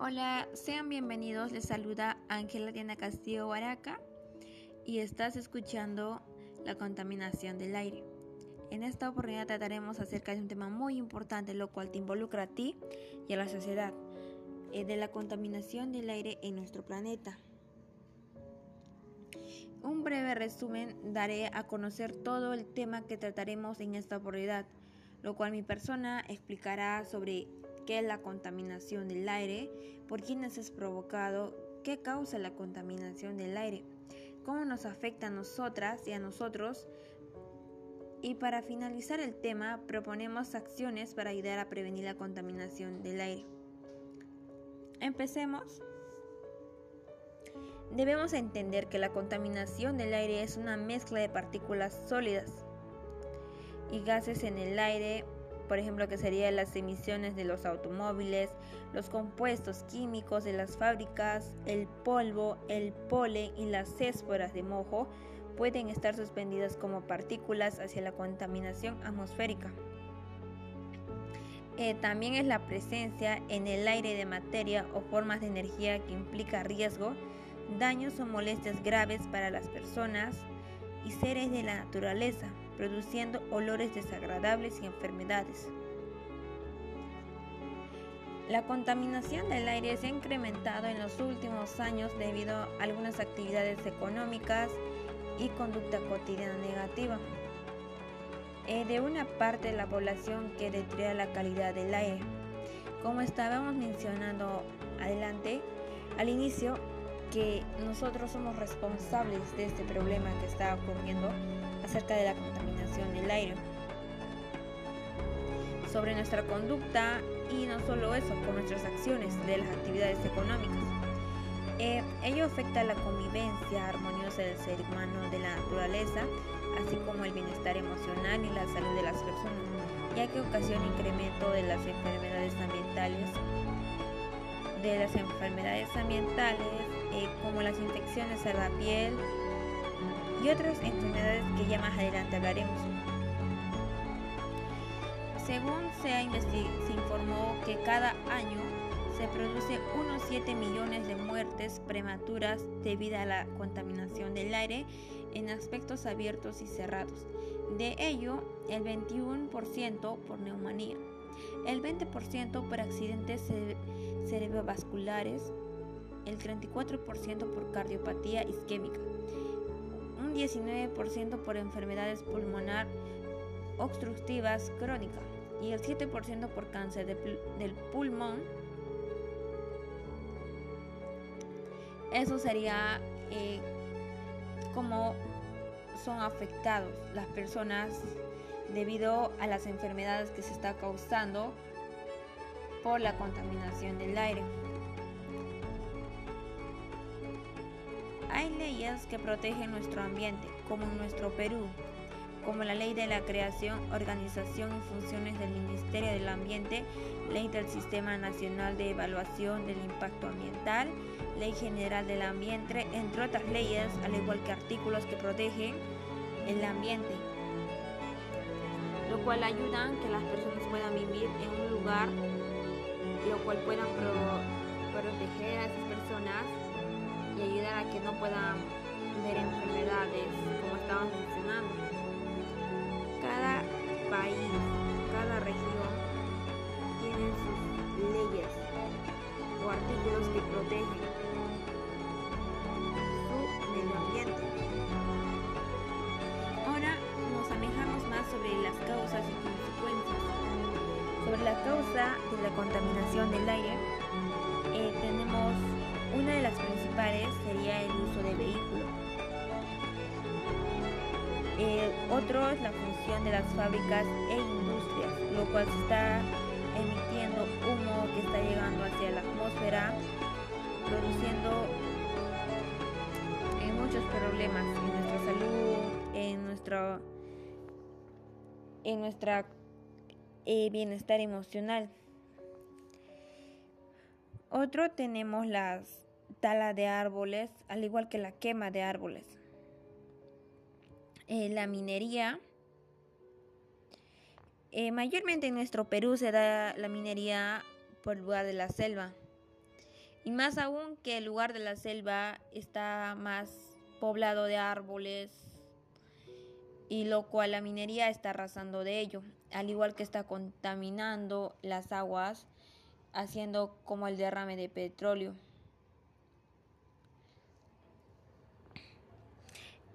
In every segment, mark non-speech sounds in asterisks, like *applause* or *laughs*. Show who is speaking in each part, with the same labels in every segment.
Speaker 1: Hola, sean bienvenidos. Les saluda Ángela Diana Castillo Baraca y estás escuchando la contaminación del aire. En esta oportunidad trataremos acerca de un tema muy importante, lo cual te involucra a ti y a la sociedad, eh, de la contaminación del aire en nuestro planeta. Un breve resumen daré a conocer todo el tema que trataremos en esta oportunidad, lo cual mi persona explicará sobre la contaminación del aire, por quiénes es provocado, qué causa la contaminación del aire, cómo nos afecta a nosotras y a nosotros. Y para finalizar el tema, proponemos acciones para ayudar a prevenir la contaminación del aire. Empecemos. Debemos entender que la contaminación del aire es una mezcla de partículas sólidas y gases en el aire, por ejemplo, que serían las emisiones de los automóviles, los compuestos químicos de las fábricas, el polvo, el polen y las esporas de mojo pueden estar suspendidas como partículas hacia la contaminación atmosférica. Eh, también es la presencia en el aire de materia o formas de energía que implica riesgo daños o molestias graves para las personas y seres de la naturaleza, produciendo olores desagradables y enfermedades. La contaminación del aire se ha incrementado en los últimos años debido a algunas actividades económicas y conducta cotidiana negativa eh, de una parte de la población que deteriora la calidad del aire. Como estábamos mencionando adelante, al inicio, que nosotros somos responsables de este problema que está ocurriendo acerca de la contaminación del aire. Sobre nuestra conducta y no solo eso, con nuestras acciones de las actividades económicas. Eh, ello afecta la convivencia armoniosa del ser humano, de la naturaleza, así como el bienestar emocional y la salud de las personas, ya que ocasiona incremento de las enfermedades ambientales, de las enfermedades ambientales eh, como las infecciones a la piel y otras enfermedades que ya más adelante hablaremos. Según se, se informó que cada año se produce unos 7 millones de muertes prematuras debido a la contaminación del aire en aspectos abiertos y cerrados. De ello, el 21% por neumonía, el 20% por accidentes cerebrovasculares, el 34% por cardiopatía isquémica, un 19% por enfermedades pulmonar obstructivas crónicas y el 7% por cáncer del pulmón. Eso sería eh, como son afectados las personas debido a las enfermedades que se está causando por la contaminación del aire. Que protegen nuestro ambiente, como en nuestro Perú, como la Ley de la Creación, Organización y Funciones del Ministerio del Ambiente, Ley del Sistema Nacional de Evaluación del Impacto Ambiental, Ley General del Ambiente, entre otras leyes, al igual que artículos que protegen el ambiente, lo cual ayuda a que las personas puedan vivir en un lugar, lo cual puedan proteger a y ayudar a que no puedan ver enfermedades como estábamos mencionando. Cada país, cada región tiene sus leyes o artículos que protegen su medio ambiente. Ahora nos alejamos más sobre las causas y consecuencias. Sobre la causa de la contaminación del aire, una de las principales sería el uso de vehículos. otro es la función de las fábricas e industrias, lo cual está emitiendo humo que está llegando hacia la atmósfera, produciendo eh, muchos problemas en nuestra salud, en nuestro en nuestra eh, bienestar emocional. Otro tenemos las tala de árboles, al igual que la quema de árboles. Eh, la minería. Eh, mayormente en nuestro Perú se da la minería por lugar de la selva. Y más aún que el lugar de la selva está más poblado de árboles y lo cual la minería está arrasando de ello, al igual que está contaminando las aguas, haciendo como el derrame de petróleo.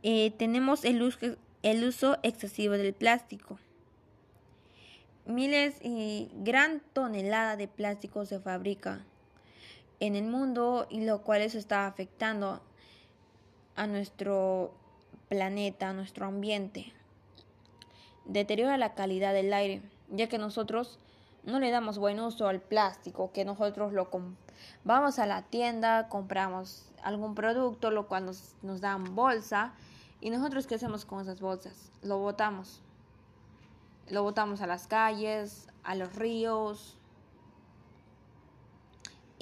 Speaker 1: Eh, tenemos el uso, el uso excesivo del plástico. Miles y gran tonelada de plástico se fabrica en el mundo y lo cual eso está afectando a nuestro planeta, a nuestro ambiente. Deteriora la calidad del aire, ya que nosotros no le damos buen uso al plástico, que nosotros lo vamos a la tienda, compramos algún producto, lo cual nos, nos dan bolsa, y nosotros qué hacemos con esas bolsas? Lo botamos. Lo botamos a las calles, a los ríos,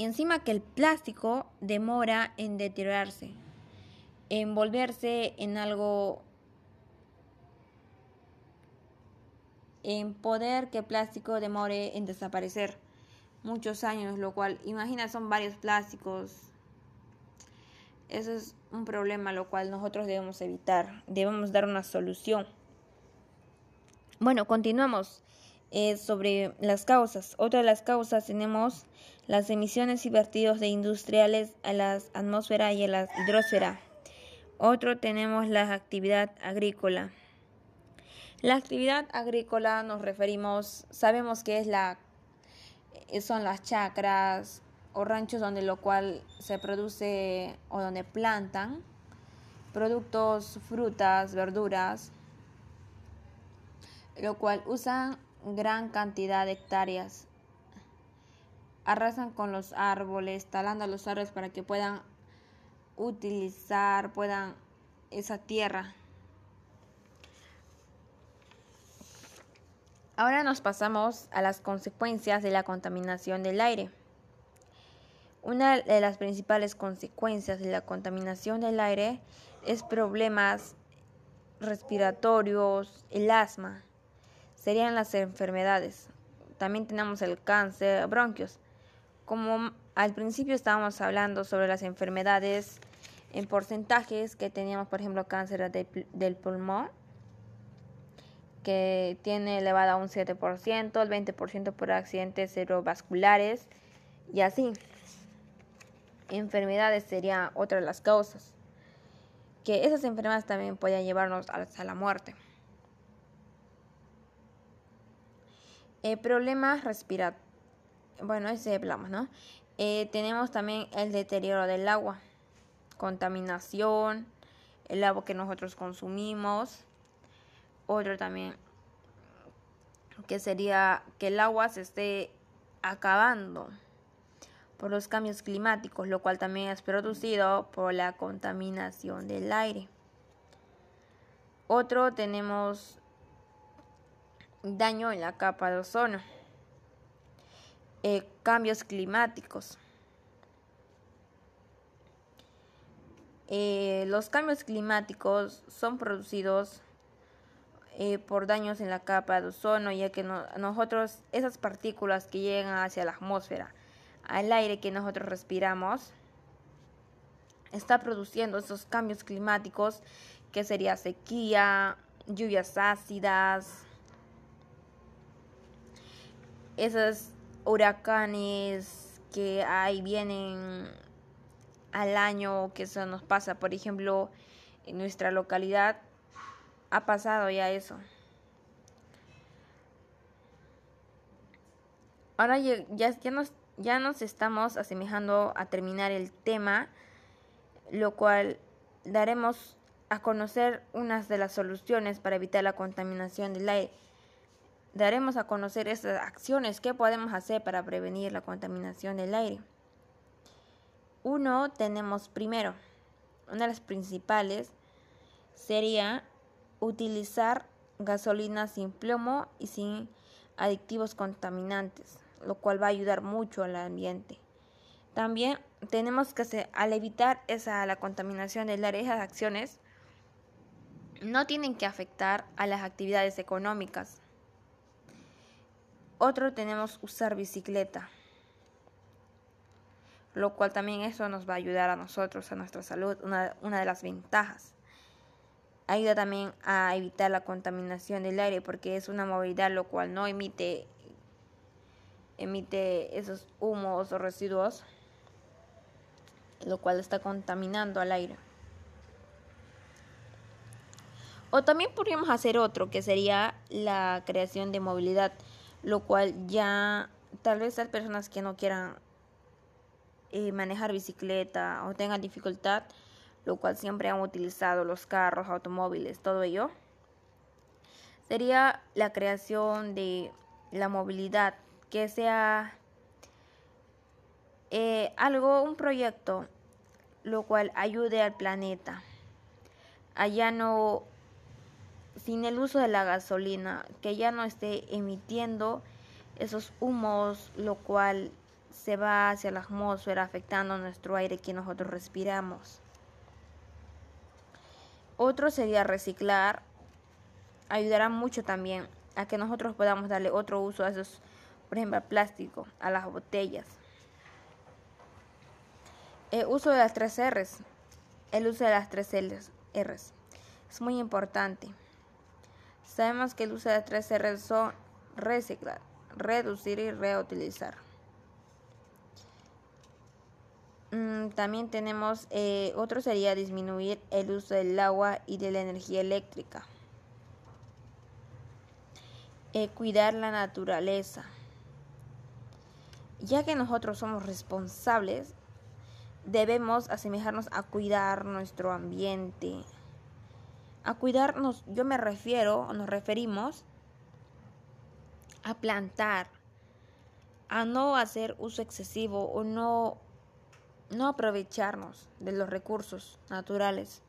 Speaker 1: y encima que el plástico demora en deteriorarse, en volverse en algo, en poder que plástico demore en desaparecer muchos años, lo cual, imagina, son varios plásticos. Eso es un problema lo cual nosotros debemos evitar, debemos dar una solución. Bueno, continuamos eh, sobre las causas. Otra de las causas tenemos las emisiones y vertidos de industriales a la atmósfera y a la hidrosfera. Otro tenemos la actividad agrícola. La actividad agrícola nos referimos, sabemos que es la eh, son las chacras o ranchos donde lo cual se produce o donde plantan productos, frutas, verduras, lo cual usan gran cantidad de hectáreas arrasan con los árboles, talando los árboles para que puedan utilizar, puedan esa tierra. Ahora nos pasamos a las consecuencias de la contaminación del aire. Una de las principales consecuencias de la contaminación del aire es problemas respiratorios, el asma, serían las enfermedades. También tenemos el cáncer, bronquios. Como al principio estábamos hablando sobre las enfermedades en porcentajes que teníamos, por ejemplo, cáncer del pulmón, que tiene elevada un 7%, el 20% por accidentes cerebrovasculares y así. Enfermedades sería otra de las causas. Que esas enfermedades también pueden llevarnos a la muerte. Eh, problemas respiratorios bueno, ese hablamos, ¿no? Eh, tenemos también el deterioro del agua, contaminación, el agua que nosotros consumimos. Otro también, que sería que el agua se esté acabando por los cambios climáticos, lo cual también es producido por la contaminación del aire. Otro tenemos daño en la capa de ozono. Eh, cambios climáticos. Eh, los cambios climáticos son producidos eh, por daños en la capa de ozono, ya que nosotros, esas partículas que llegan hacia la atmósfera, al aire que nosotros respiramos, está produciendo esos cambios climáticos, que sería sequía, lluvias ácidas, esas huracanes que hay vienen al año que eso nos pasa. Por ejemplo, en nuestra localidad ha pasado ya eso. Ahora ya, nos, ya nos estamos asemejando a terminar el tema, lo cual daremos a conocer unas de las soluciones para evitar la contaminación del aire daremos a conocer estas acciones que podemos hacer para prevenir la contaminación del aire. Uno, tenemos primero, una de las principales sería utilizar gasolina sin plomo y sin adictivos contaminantes, lo cual va a ayudar mucho al ambiente. También tenemos que al evitar esa la contaminación del aire, esas acciones no tienen que afectar a las actividades económicas otro tenemos usar bicicleta. lo cual también eso nos va a ayudar a nosotros, a nuestra salud, una, una de las ventajas. Ayuda también a evitar la contaminación del aire porque es una movilidad lo cual no emite emite esos humos o residuos, lo cual está contaminando al aire. O también podríamos hacer otro, que sería la creación de movilidad, lo cual ya tal vez hay personas que no quieran eh, manejar bicicleta o tengan dificultad, lo cual siempre han utilizado los carros, automóviles, todo ello, sería la creación de la movilidad que sea eh, algo, un proyecto, lo cual ayude al planeta. Allá no, sin el uso de la gasolina, que ya no esté emitiendo esos humos, lo cual se va hacia la atmósfera afectando nuestro aire que nosotros respiramos. Otro sería reciclar. Ayudará mucho también a que nosotros podamos darle otro uso a esos por ejemplo, al plástico, a las botellas. El uso de las tres R's. El uso de las tres R's es muy importante. Sabemos que el uso de las tres R's son reciclar, reducir y reutilizar. También tenemos, eh, otro sería disminuir el uso del agua y de la energía eléctrica. Eh, cuidar la naturaleza ya que nosotros somos responsables, debemos asemejarnos a cuidar nuestro ambiente. A cuidarnos, yo me refiero, nos referimos a plantar, a no hacer uso excesivo o no, no aprovecharnos de los recursos naturales,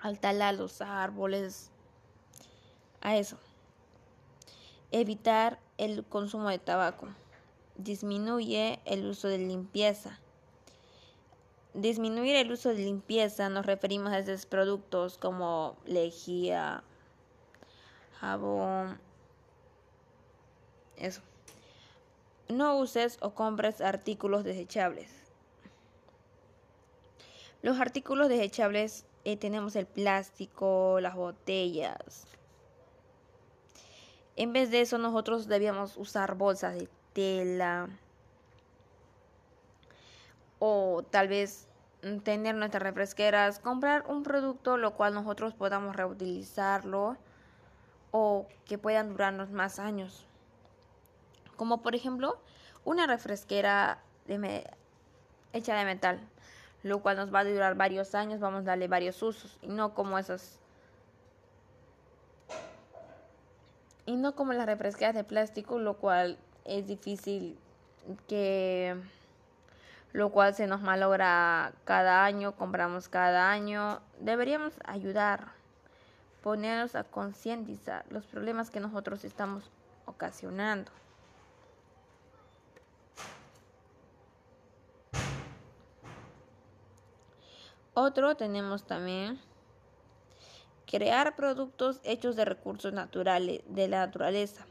Speaker 1: al talar los árboles, a eso. Evitar el consumo de tabaco disminuye el uso de limpieza. Disminuir el uso de limpieza nos referimos a esos productos como lejía, jabón, eso. No uses o compres artículos desechables. Los artículos desechables eh, tenemos el plástico, las botellas. En vez de eso nosotros debíamos usar bolsas de tela o tal vez tener nuestras refresqueras, comprar un producto lo cual nosotros podamos reutilizarlo o que puedan durarnos más años. Como por ejemplo una refresquera hecha de metal, lo cual nos va a durar varios años, vamos a darle varios usos y no como esas y no como las refresqueras de plástico, lo cual es difícil que lo cual se nos malogra cada año, compramos cada año. Deberíamos ayudar, ponernos a concientizar los problemas que nosotros estamos ocasionando. Otro tenemos también crear productos hechos de recursos naturales de la naturaleza.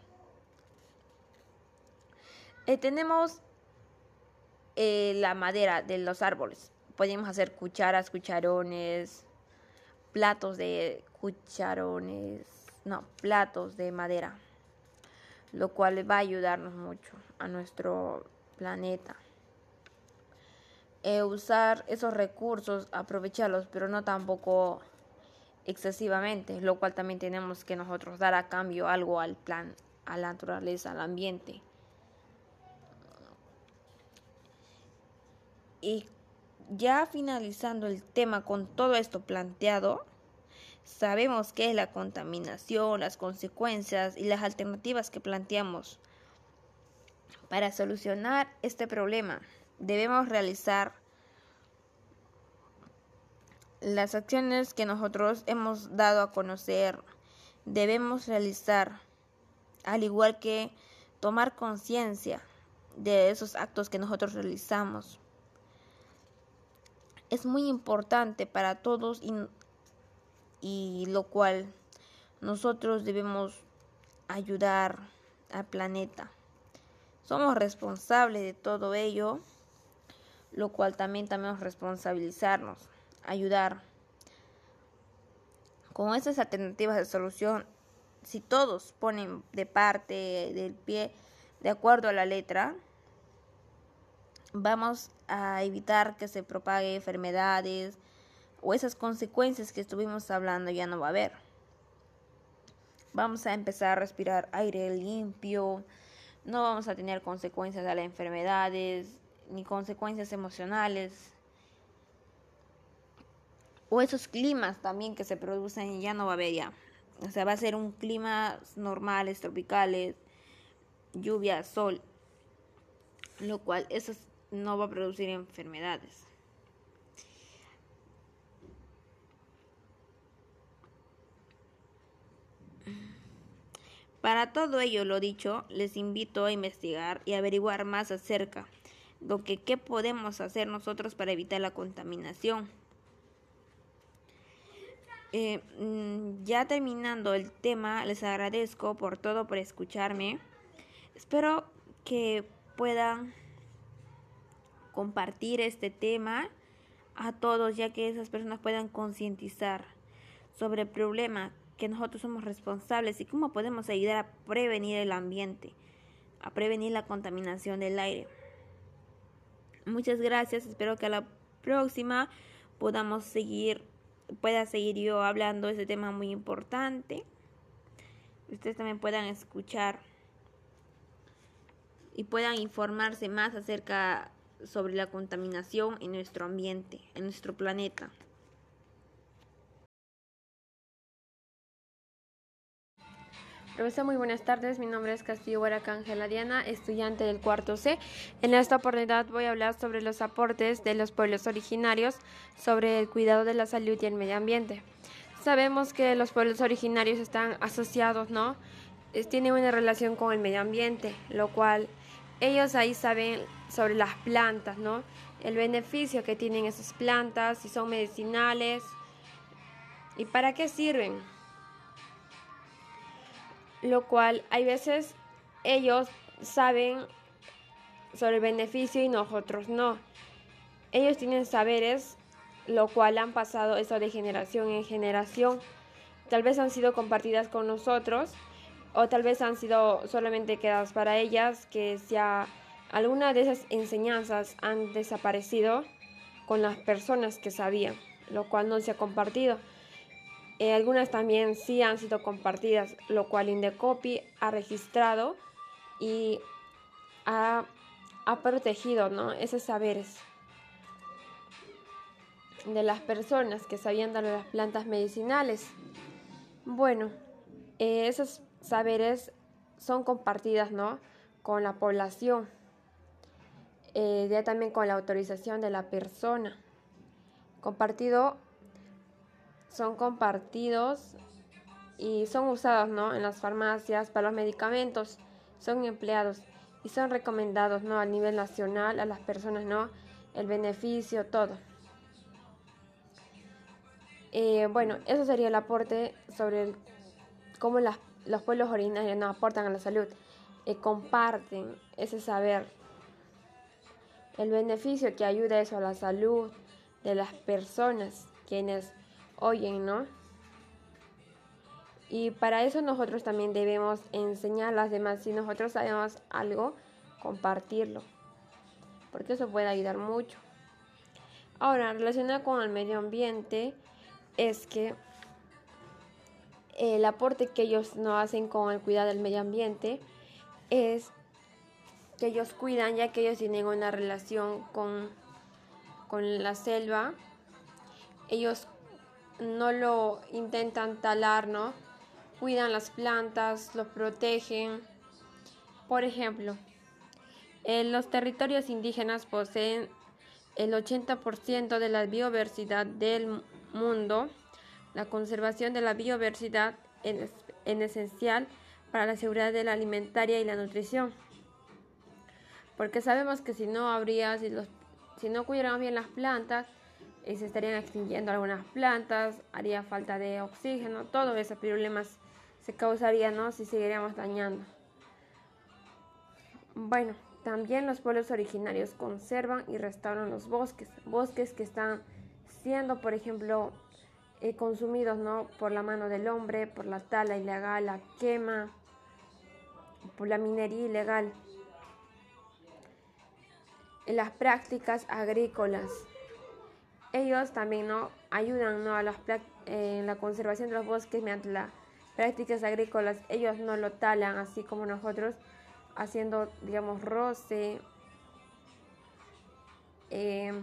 Speaker 1: Eh, tenemos eh, la madera de los árboles. Podemos hacer cucharas, cucharones, platos de cucharones, no, platos de madera, lo cual va a ayudarnos mucho a nuestro planeta. Eh, usar esos recursos, aprovecharlos, pero no tampoco excesivamente, lo cual también tenemos que nosotros dar a cambio algo al plan, a la naturaleza, al ambiente. Y ya finalizando el tema con todo esto planteado, sabemos qué es la contaminación, las consecuencias y las alternativas que planteamos. Para solucionar este problema, debemos realizar las acciones que nosotros hemos dado a conocer. Debemos realizar, al igual que tomar conciencia de esos actos que nosotros realizamos es muy importante para todos y, lo cual nosotros debemos ayudar al planeta. Somos responsables de todo ello, lo cual también tenemos responsabilizarnos, ayudar. Con estas alternativas de solución, si todos ponen de parte del pie de acuerdo a la letra, vamos a evitar que se propague enfermedades o esas consecuencias que estuvimos hablando ya no va a haber. Vamos a empezar a respirar aire limpio, no vamos a tener consecuencias de las enfermedades ni consecuencias emocionales o esos climas también que se producen ya no va a haber ya. O sea, va a ser un clima normales, tropicales, lluvia, sol, lo cual eso no va a producir enfermedades. Para todo ello, lo dicho, les invito a investigar y averiguar más acerca lo que qué podemos hacer nosotros para evitar la contaminación. Eh, mm, ya terminando el tema, les agradezco por todo, por escucharme. Espero que puedan compartir este tema a todos, ya que esas personas puedan concientizar sobre el problema que nosotros somos responsables y cómo podemos ayudar a prevenir el ambiente, a prevenir la contaminación del aire. Muchas gracias, espero que a la próxima podamos seguir, pueda seguir yo hablando de este tema muy importante. Ustedes también puedan escuchar y puedan informarse más acerca sobre la contaminación en nuestro ambiente, en nuestro planeta.
Speaker 2: Profesor, muy buenas tardes. Mi nombre es Castillo Huaraca Ángela Diana, estudiante del cuarto C. En esta oportunidad voy a hablar sobre los aportes de los pueblos originarios sobre el cuidado de la salud y el medio ambiente. Sabemos que los pueblos originarios están asociados, ¿no? tienen una relación con el medio ambiente, lo cual ellos ahí saben sobre las plantas, ¿no? El beneficio que tienen esas plantas, si son medicinales y para qué sirven lo cual hay veces ellos saben sobre el beneficio y nosotros no. Ellos tienen saberes, lo cual han pasado eso de generación en generación. Tal vez han sido compartidas con nosotros o tal vez han sido solamente quedadas para ellas, que ya alguna de esas enseñanzas han desaparecido con las personas que sabían, lo cual no se ha compartido. Eh, algunas también sí han sido compartidas, lo cual Indecopy ha registrado y ha, protegido ¿no? esos saberes de las personas que sabían dar las plantas medicinales. Bueno, eh, esos saberes son compartidas ¿no? con la población, eh, ya también con la autorización de la persona. Compartido son compartidos y son usados ¿no? en las farmacias para los medicamentos, son empleados y son recomendados ¿no? a nivel nacional a las personas, ¿no? el beneficio, todo. Eh, bueno, eso sería el aporte sobre cómo los pueblos originarios nos aportan a la salud. y comparten ese saber, el beneficio que ayuda eso a la salud de las personas quienes oyen, ¿no? Y para eso nosotros también debemos enseñar a las demás. Si nosotros sabemos algo, compartirlo. Porque eso puede ayudar mucho. Ahora, relacionado con el medio ambiente, es que el aporte que ellos no hacen con el cuidado del medio ambiente es que ellos cuidan, ya que ellos tienen una relación con, con la selva. Ellos no lo intentan talar, ¿no? Cuidan las plantas, los protegen. Por ejemplo, en los territorios indígenas poseen el 80% de la biodiversidad del mundo. La conservación de la biodiversidad es, esencial para la seguridad de la alimentaria y la nutrición. Porque sabemos que si no habría, si, los, si no cuidáramos bien las plantas, y se estarían extinguiendo algunas plantas, haría falta de oxígeno, todos esos problemas se causarían ¿no? si seguiríamos dañando. Bueno, también los pueblos originarios conservan y restauran los bosques, bosques que están siendo, por ejemplo, eh, consumidos ¿no? por la mano del hombre, por la tala ilegal, la quema, por la minería ilegal. En las prácticas agrícolas. Ellos también ¿no? ayudan ¿no? a las en la conservación de los bosques mediante las prácticas agrícolas. Ellos no lo talan así como nosotros, haciendo, digamos, roce, eh,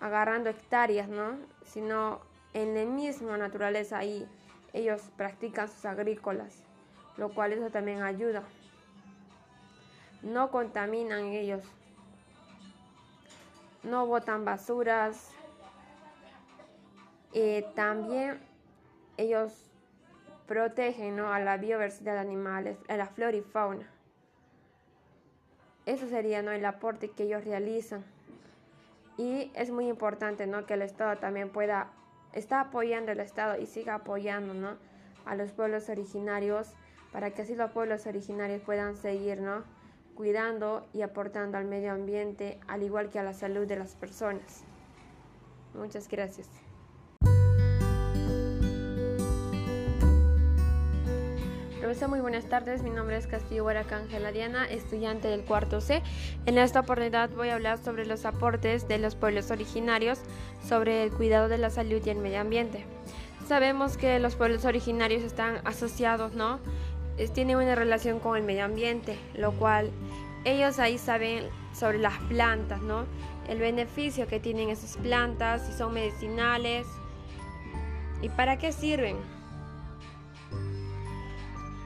Speaker 2: agarrando hectáreas, ¿no? Sino en la misma naturaleza ahí ellos practican sus agrícolas, lo cual eso también ayuda. No contaminan ellos, no botan basuras. Eh, también ellos protegen a la biodiversidad de animales, a la flora y fauna. Eso sería ¿no? el aporte que ellos realizan. Y es muy importante ¿no? que el Estado también pueda, está apoyando el Estado y siga apoyando ¿no? a los pueblos originarios para que así los pueblos originarios puedan seguir ¿no? cuidando y aportando al medio ambiente, al igual que a la salud de las personas. Muchas gracias. Profesor, muy buenas tardes. Mi nombre es Castillo Huaraca Ángela Diana, estudiante del cuarto C. En esta oportunidad voy a hablar sobre los aportes de los pueblos originarios sobre el cuidado de la salud y el medio ambiente. Sabemos que los pueblos originarios están asociados, ¿no? tienen una relación con el medio ambiente, lo cual ellos ahí saben sobre las plantas, ¿no? El beneficio que tienen esas plantas, si son medicinales y para qué sirven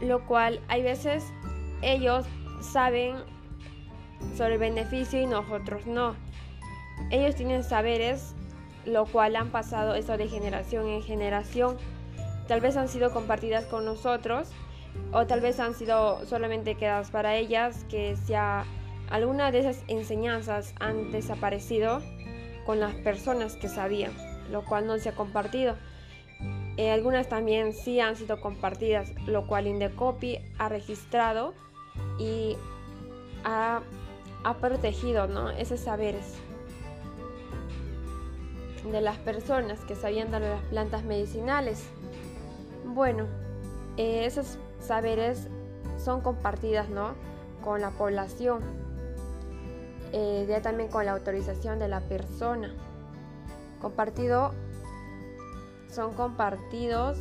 Speaker 2: lo cual hay veces ellos saben sobre el beneficio y nosotros no. Ellos tienen saberes, lo cual han pasado eso de generación en generación. Tal vez han sido compartidas con nosotros o tal vez han sido solamente quedadas para ellas, que sea alguna de esas enseñanzas han desaparecido con las personas que sabían, lo cual no se ha compartido. Eh, algunas también sí han sido compartidas, lo cual Indecopy ha registrado y ha, protegido ¿no? esos saberes de las personas que sabían de las plantas medicinales. Bueno, eh, esos saberes son compartidas ¿no? con la población, eh, ya también con la autorización de la persona. Compartido son compartidos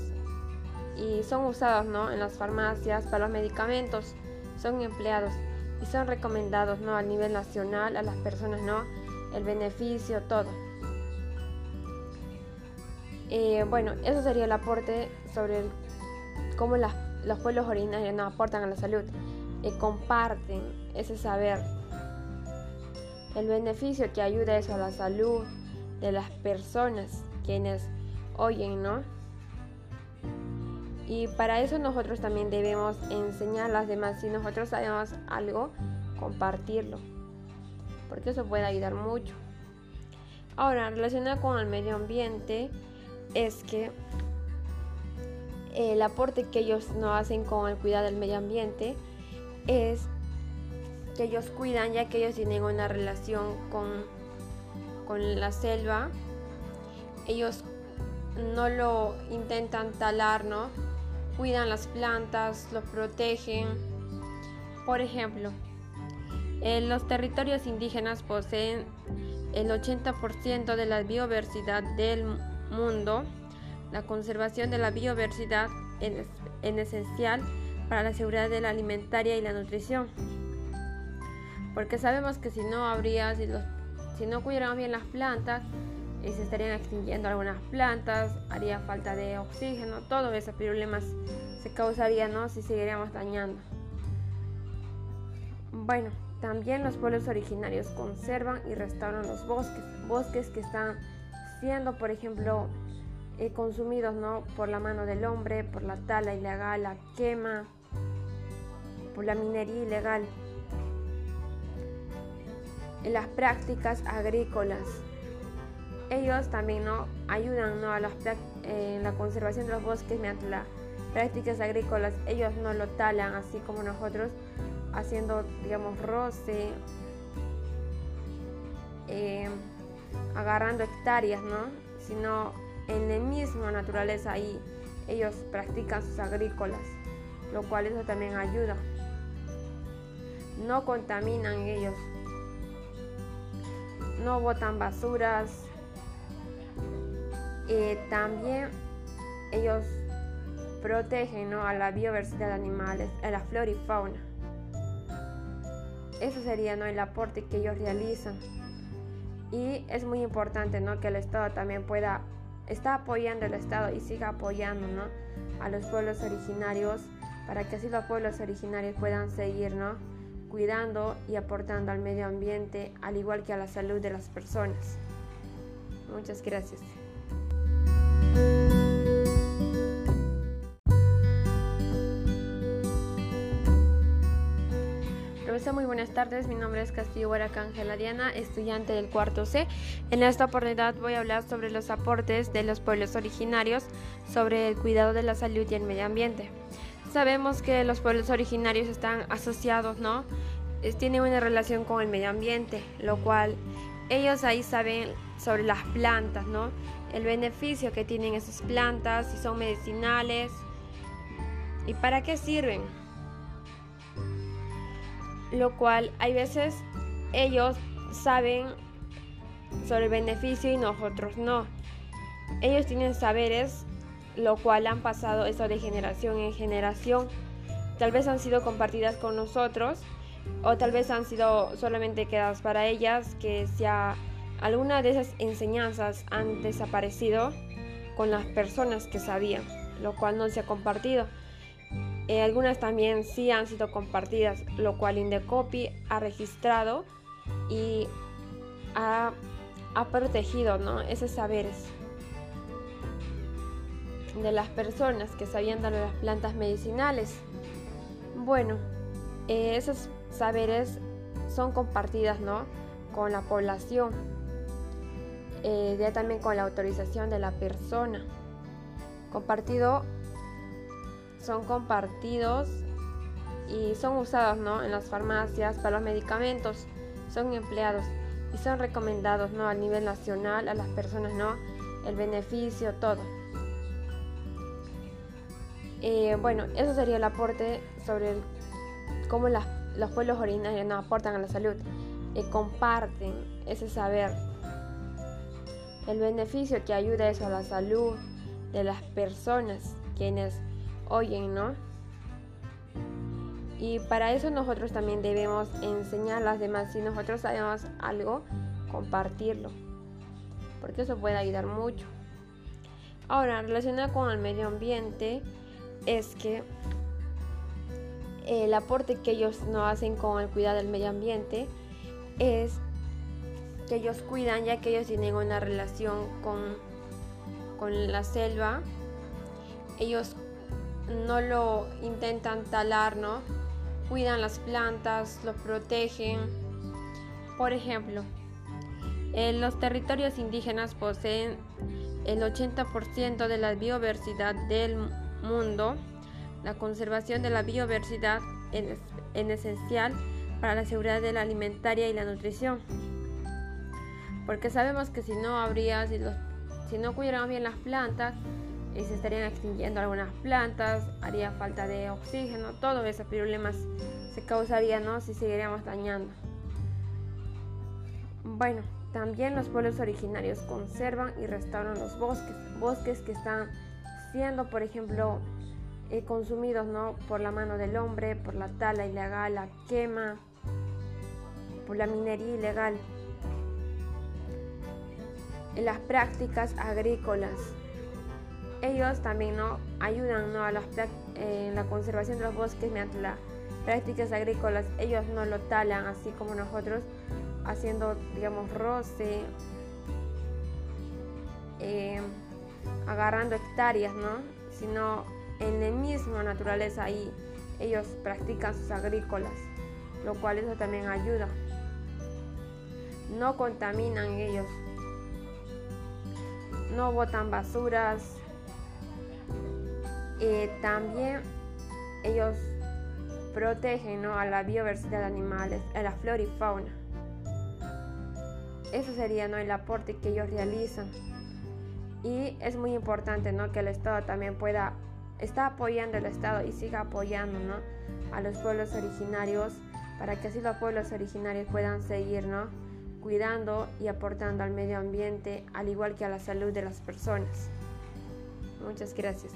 Speaker 2: y son usados ¿no? en las farmacias para los medicamentos, son empleados y son recomendados ¿no? a nivel nacional a las personas, ¿no? el beneficio, todo. Eh, bueno, eso sería el aporte sobre cómo los pueblos originarios ¿no? aportan a la salud y comparten ese saber. El beneficio que ayuda eso a la salud de las personas quienes oyen, ¿no? Y para eso nosotros también debemos enseñar a las demás. Si nosotros sabemos algo, compartirlo. Porque eso puede ayudar mucho. Ahora, relacionado con el medio ambiente, es que el aporte que ellos no hacen con el cuidado del medio ambiente es que ellos cuidan ya que ellos tienen una relación con, con la selva. Ellos no lo intentan talar, ¿no? Cuidan las plantas, los protegen. Por ejemplo, los territorios indígenas poseen el 80% de la biodiversidad del mundo. La conservación de la biodiversidad es, esencial para la seguridad de la alimentaria y la nutrición. Porque sabemos que si no habría, si, si no cuidáramos bien las plantas, y se estarían extinguiendo algunas plantas, haría falta de oxígeno, todos esos problemas se causarían ¿no? si seguiríamos dañando. Bueno, también los pueblos originarios conservan y restauran los bosques, bosques que están siendo, por ejemplo, eh, consumidos ¿no? por la mano del hombre, por la tala ilegal, la quema, por la minería ilegal, en las prácticas agrícolas ellos también ¿no? ayudan ¿no? a las, en la conservación de los bosques mediante las prácticas agrícolas. Ellos no lo talan así como nosotros, haciendo, digamos, roce, eh, agarrando hectáreas, ¿no? Sino en la misma naturaleza ahí ellos practican sus agrícolas, lo cual eso también ayuda. No contaminan ellos, no botan basuras, eh, también ellos protegen a la biodiversidad de animales, a la flora y fauna. Eso sería ¿no? el aporte que ellos realizan. Y es muy importante ¿no? que el Estado también pueda, está apoyando el Estado y siga apoyando ¿no? a los pueblos originarios para que así los pueblos originarios puedan seguir ¿no? cuidando y aportando al medio ambiente, al igual que a la salud de las personas. Muchas gracias. Muy buenas tardes. Mi nombre es Castillo Huaraca Ángela Diana, estudiante del cuarto C. En esta oportunidad voy a hablar sobre los aportes de los pueblos originarios sobre el cuidado de la salud y el medio ambiente. Sabemos que los pueblos originarios están asociados, ¿no? tienen una relación con el medio ambiente, lo cual ellos ahí saben sobre las plantas, ¿no? El beneficio que tienen esas plantas, si son medicinales y para qué sirven lo cual hay veces ellos saben sobre el beneficio y nosotros no. Ellos tienen saberes, lo cual han pasado eso de generación en generación. Tal vez han sido compartidas con nosotros o tal vez han sido solamente quedadas para ellas, que sea alguna de esas enseñanzas han desaparecido con las personas que sabían, lo cual no se ha compartido. Eh, algunas también sí han sido compartidas, lo cual Indecopy ha registrado y ha, protegido ¿no? esos saberes de las personas que sabían de las plantas medicinales. Bueno, eh, esos saberes son compartidas ¿no? con la población, eh, ya también con la autorización de la persona. Compartido son compartidos y son usados ¿no? en las farmacias para los medicamentos, son empleados y son recomendados ¿no? a nivel nacional a las personas, ¿no? el beneficio, todo. Eh, bueno, eso sería el aporte sobre cómo los pueblos originarios no aportan a la salud, y comparten ese saber, el beneficio que ayuda eso a la salud de las personas quienes oyen, ¿no? Y para eso nosotros también debemos enseñar a las demás. Si nosotros sabemos algo, compartirlo. Porque eso puede ayudar mucho. Ahora, relacionado con el medio ambiente, es que el aporte que ellos no hacen con el cuidado del medio ambiente es que ellos cuidan ya que ellos tienen una relación con, con la selva. Ellos no lo intentan talar, ¿no? Cuidan las plantas, los protegen. Por ejemplo, los territorios indígenas poseen el 80% de la biodiversidad del mundo. La conservación de la biodiversidad es, esencial para la seguridad de la alimentaria y la nutrición. Porque sabemos que si no habría, si, si no cuidáramos bien las plantas, y se estarían extinguiendo algunas plantas, haría falta de oxígeno, todos esos problemas se causarían ¿no? si seguiríamos dañando. Bueno, también los pueblos originarios conservan y restauran los bosques, bosques que están siendo, por ejemplo, eh, consumidos ¿no? por la mano del hombre, por la tala ilegal, la quema, por la minería ilegal, en las prácticas agrícolas ellos también ¿no? ayudan a en la conservación de los bosques mediante las prácticas agrícolas. Ellos no lo talan así como nosotros, haciendo, digamos, roce, eh, agarrando hectáreas, ¿no? sino en la misma naturaleza ahí ellos practican sus agrícolas, lo cual eso también ayuda. No contaminan ellos, no botan basuras, eh, también ellos protegen ¿no? a la biodiversidad de animales, a la flora y fauna. Eso sería ¿no? el aporte que ellos realizan. Y es muy importante ¿no? que el Estado también pueda, está apoyando el Estado y siga apoyando ¿no? a los pueblos originarios para que así los pueblos originarios puedan seguir ¿no? Cuidando y aportando al medio ambiente, al igual que a la salud de las personas. Muchas gracias.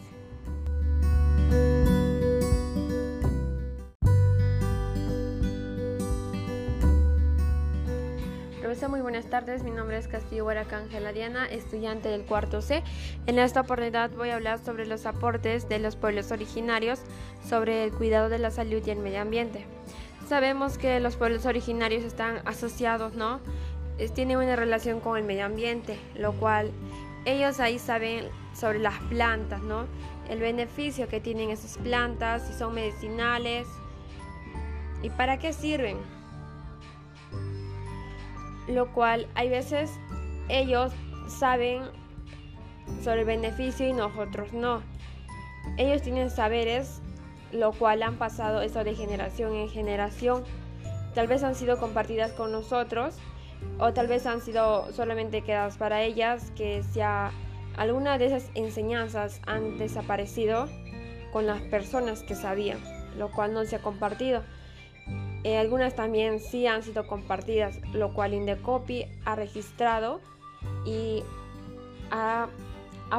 Speaker 2: Profesor, muy buenas tardes. Mi nombre es Castillo Huaraca Ángela Diana, estudiante del cuarto C. En esta oportunidad voy a hablar sobre los aportes de los pueblos originarios sobre el cuidado de la salud y el medio ambiente. Sabemos que los pueblos originarios están asociados, ¿no? tienen una relación con el medio ambiente, lo cual ellos ahí saben sobre las plantas, ¿no? El beneficio que tienen esas plantas, si son medicinales y para qué sirven lo cual hay veces ellos saben sobre el beneficio y nosotros no. Ellos tienen saberes, lo cual han pasado eso de generación en generación. Tal vez han sido compartidas con nosotros o tal vez han sido solamente quedadas para ellas, que sea alguna de esas enseñanzas han desaparecido con las personas que sabían, lo cual no se ha compartido. Eh, algunas también sí han sido compartidas, lo cual Indecopy ha registrado y ha,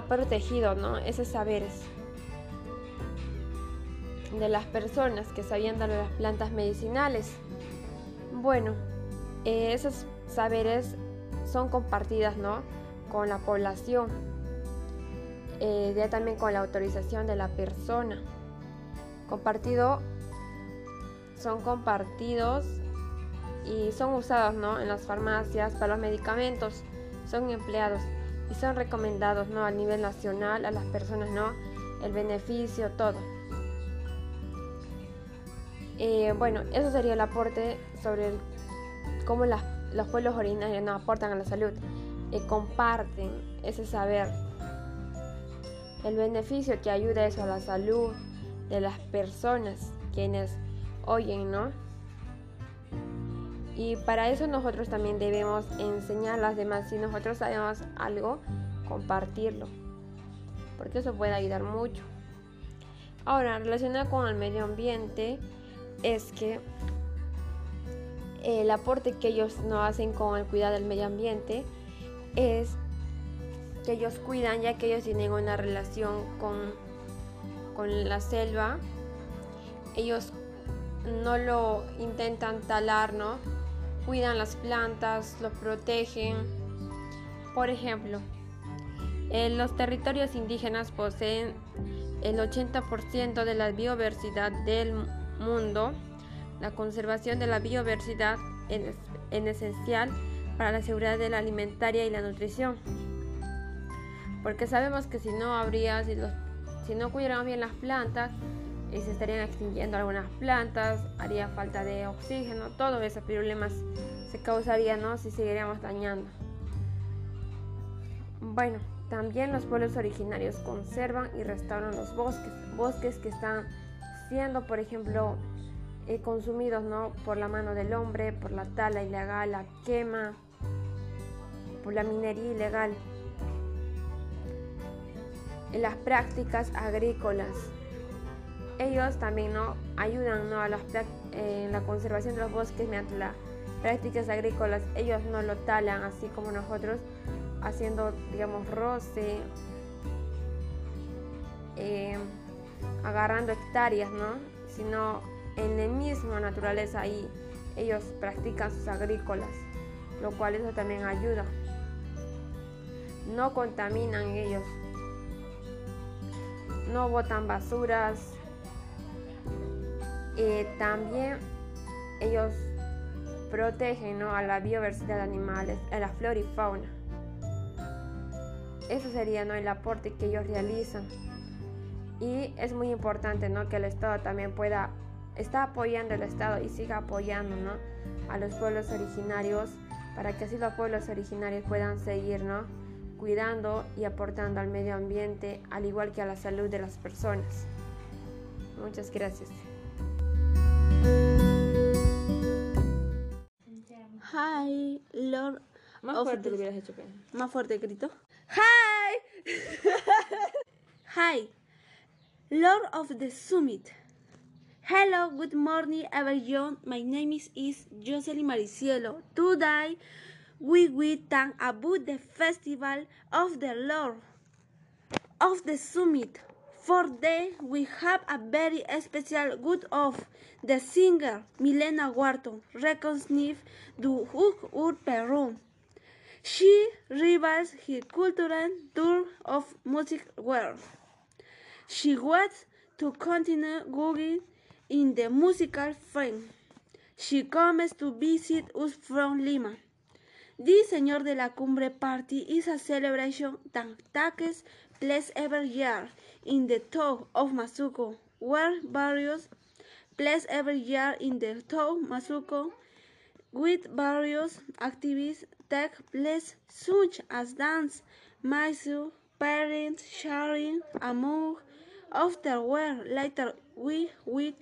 Speaker 2: protegido ¿no? esos saberes de las personas que sabían dar las plantas medicinales. Bueno, eh, esos saberes son compartidas ¿no? con la población, eh, ya también con la autorización de la persona. Compartido son compartidos y son usados ¿no? en las farmacias para los medicamentos, son empleados y son recomendados ¿no? a nivel nacional a las personas, ¿no? el beneficio, todo. Eh, bueno, eso sería el aporte sobre cómo los pueblos originarios nos aportan a la salud y comparten ese saber, el beneficio que ayuda eso a la salud de las personas quienes oyen, ¿no? Y para eso nosotros también debemos enseñar a las demás. Si nosotros sabemos algo, compartirlo. Porque eso puede ayudar mucho. Ahora, relacionado con el medio ambiente, es que el aporte que ellos no hacen con el cuidado del medio ambiente es que ellos cuidan ya que ellos tienen una relación con, con la selva. Ellos no lo intentan talar, ¿no? Cuidan las plantas, los protegen. Por ejemplo, en los territorios indígenas poseen el 80% de la biodiversidad del mundo. La conservación de la biodiversidad es, esencial para la seguridad de la alimentaria y la nutrición. Porque sabemos que si no habría, si, si no cuidáramos bien las plantas, se estarían extinguiendo algunas plantas, haría falta de oxígeno, todos esos problemas se causarían ¿no? si seguiríamos dañando. Bueno, también los pueblos originarios conservan y restauran los bosques, bosques que están siendo, por ejemplo, eh, consumidos ¿no? por la mano del hombre, por la tala ilegal, la quema, por la minería ilegal, las prácticas agrícolas ellos también ¿no? ayudan a las, la conservación de los bosques mediante las prácticas agrícolas. Ellos no lo talan así como nosotros, haciendo, digamos, roce, eh, agarrando hectáreas, ¿no? sino en la misma naturaleza ahí ellos practican sus agrícolas, lo cual eso también ayuda. No contaminan ellos, no botan basuras, eh, también ellos protegen a la biodiversidad de animales, a la flora y fauna. Eso sería ¿no? el aporte que ellos realizan. Y es muy importante, ¿no? Que el Estado también pueda, está apoyando el Estado y siga apoyando, ¿no? A los pueblos originarios para que así los pueblos originarios puedan seguir, ¿no? Cuidando y aportando al medio ambiente, al igual que a la salud de las personas. Muchas gracias.
Speaker 3: Hi, Lord.
Speaker 1: Más fuerte lo hubieras hecho,
Speaker 3: Más fuerte grito. Hi. *laughs* Hi. Lord of the Summit. Hello, good morning, everyone. My name is, is Jocelyn Maricielo. Today, we will talk about the festival of the Lord of the Summit. For day, we have a very special good of the singer Milena Wharton, recognized Hook Ur Peru. She rivals her cultural tour of music world. She wants to continue going in the musical frame. She comes to visit us from Lima. This Señor de la Cumbre party is a celebration that takes place every year in the town of Masuco, where various place every year in the town Masuco with various activities take place such as dance, music, parents sharing among afterward later we will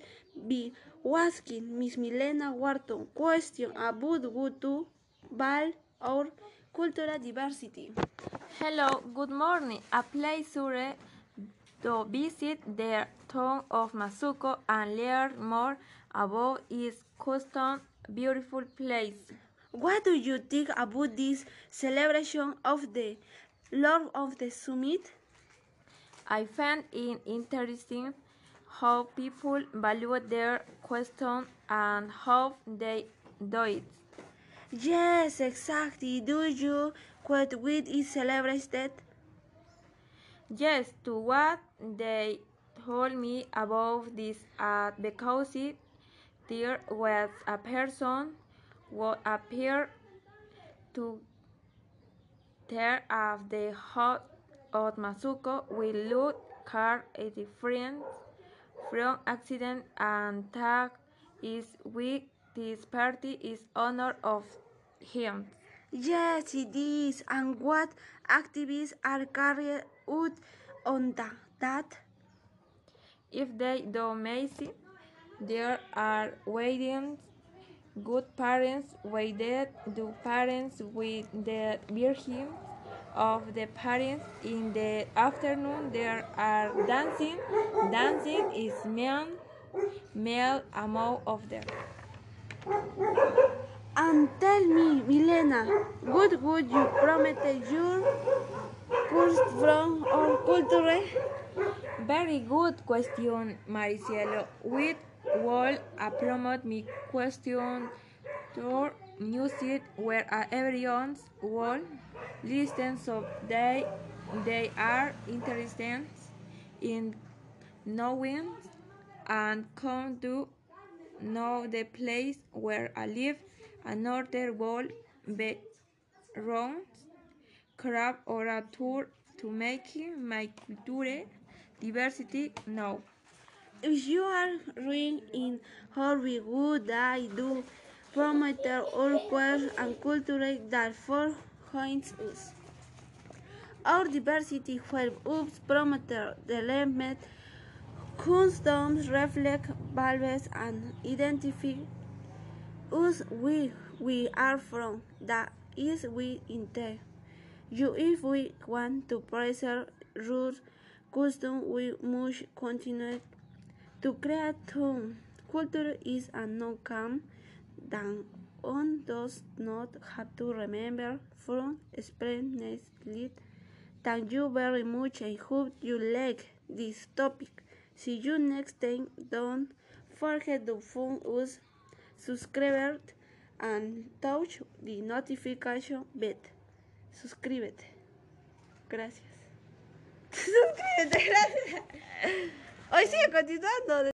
Speaker 3: be asking Miss Milena Wharton question about what to value our cultural diversity.
Speaker 1: Hello, good morning. A pleasure to visit the town of Masuko and learn more about its custom beautiful place.
Speaker 3: What do you think about this celebration of the Lord of the Summit?
Speaker 1: I find it interesting how people value their question and how they do it.
Speaker 3: Yes, exactly. Do you quite with is celebrated?
Speaker 1: Yes, to what they told me about this uh, because it, there was a person who appeared to tear off the hot of Masuko will look car a different from accident and tag is week this party is honor of him.
Speaker 3: Yes, it is. And what activities are carried out on tha- that?
Speaker 1: If they do amazing, there are weddings, good parents, waited do parents with the virgin of the parents in the afternoon there are dancing. Dancing is male, male among of them.
Speaker 3: And tell me, Milena, what would you promote your course from our culture?
Speaker 1: Very good question, Maricielo. With will I promote my question to music where everyone's will listen so they they are interested in knowing and come to know the place where I live another will be round crab or a tour to make my culture diversity known.
Speaker 3: If you are reading in how we would I do promote our queer and culture that for joins us. Our diversity help us promote the element customs reflect values and identify us we we are from that is we intend. You if we want to preserve roots custom we must continue to create tone. Culture is a non-come that one does not have to remember from experience. Thank you very much. I hope you like this topic. See you next time. Don't forget to follow us, subscribe, and touch the notification bell. Suscríbete. Gracias. *laughs* Suscríbete, gracias. Hoy sigue continuando.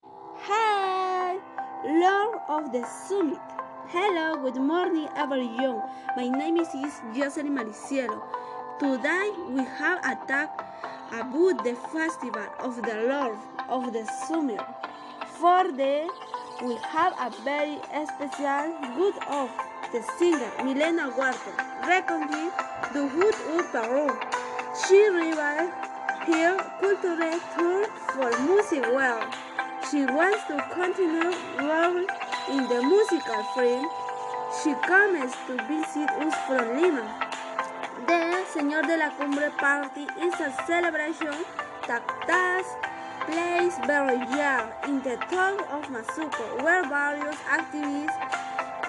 Speaker 3: Hi, Lord of the Summit. Hello, good morning, everyone. My name is Jocelyn Maricielo. Today we have a talk about the festival of the Lord of the Summit. For the we have a very special good of the singer Milena Wharton, recognized the Hood of. She revived her cultural tour for music world. She wants to continue growing in the musical frame. She comes to visit us from Lima. The Señor de la Cumbre Party is a celebration that takes place every year in the town of Masuko, where various activities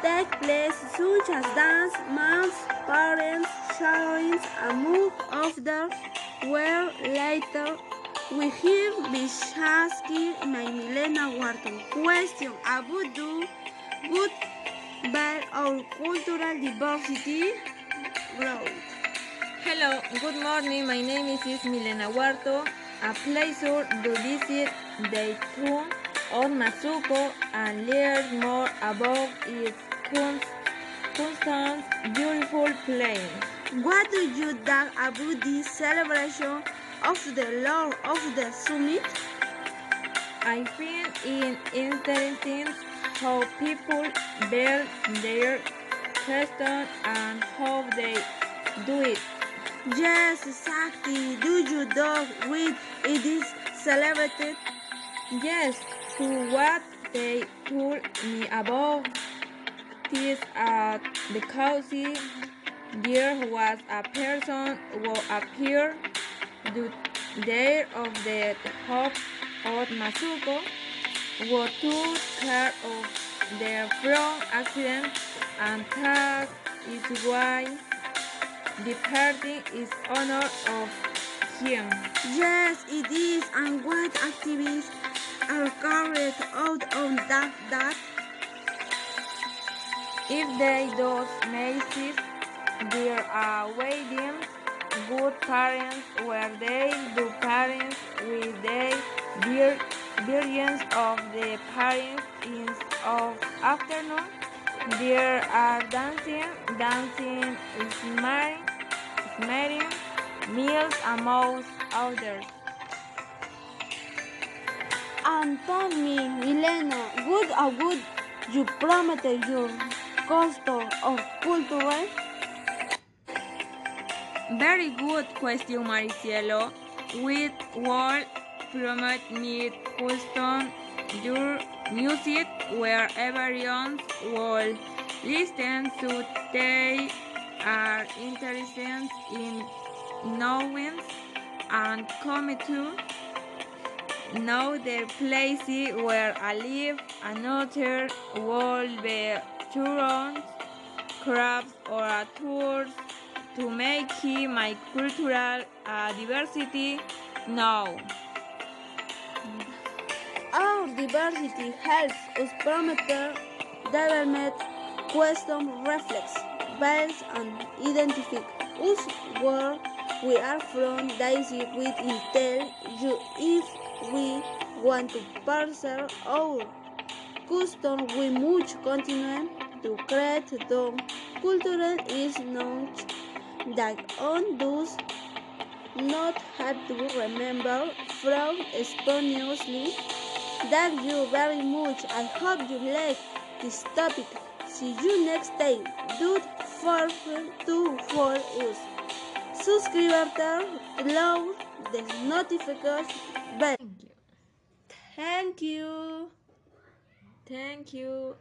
Speaker 3: take place such as dance, moms, parents, sharings, among others, where later we hear Bishaski my Milena Wharton question about do good by our cultural diversity growth.
Speaker 1: Hello, good morning. My name is Milena Huarto. A pleasure to visit the town of Masuko and learn more about its constant, beautiful place.
Speaker 3: What do you think about this celebration of the law of the Summit?
Speaker 1: I find it interesting how people build their customs and how they do it.
Speaker 3: Yes, exactly. Do you know with it is celebrated?
Speaker 1: Yes, to what they told me about this at the county, there was a person who appeared the day of the top of Masuko who took care of their from accident and that is why the party is honor of him.
Speaker 3: Yes, it is. And what activities are carried out on that that?
Speaker 1: If they those maces, there are uh, weddings, good parents where they do parents with the dear billions of the parents in of afternoon. There are dancing, dancing, smiling, smiling, meals among others.
Speaker 3: And tell me, Milena, good good you promoted your custom of culture?
Speaker 1: Very good question, Maricielo. With what promote meet custom your music where everyone will listen to they are interested in knowing and come to know the place where I live another will be tours crafts or tours to make him my cultural uh, diversity now.
Speaker 3: Our diversity helps us promote development, question reflex, based and identify us where we are from. Daisy with intel you if we want to parcel our custom we must continue to create the cultural is known that on does not have to remember from spontaneously Thank you very much. I hope you like this topic. See you next time. Do for to for us. Subscribe below the notification bell.
Speaker 1: Thank you.
Speaker 3: Thank you.
Speaker 1: Thank you.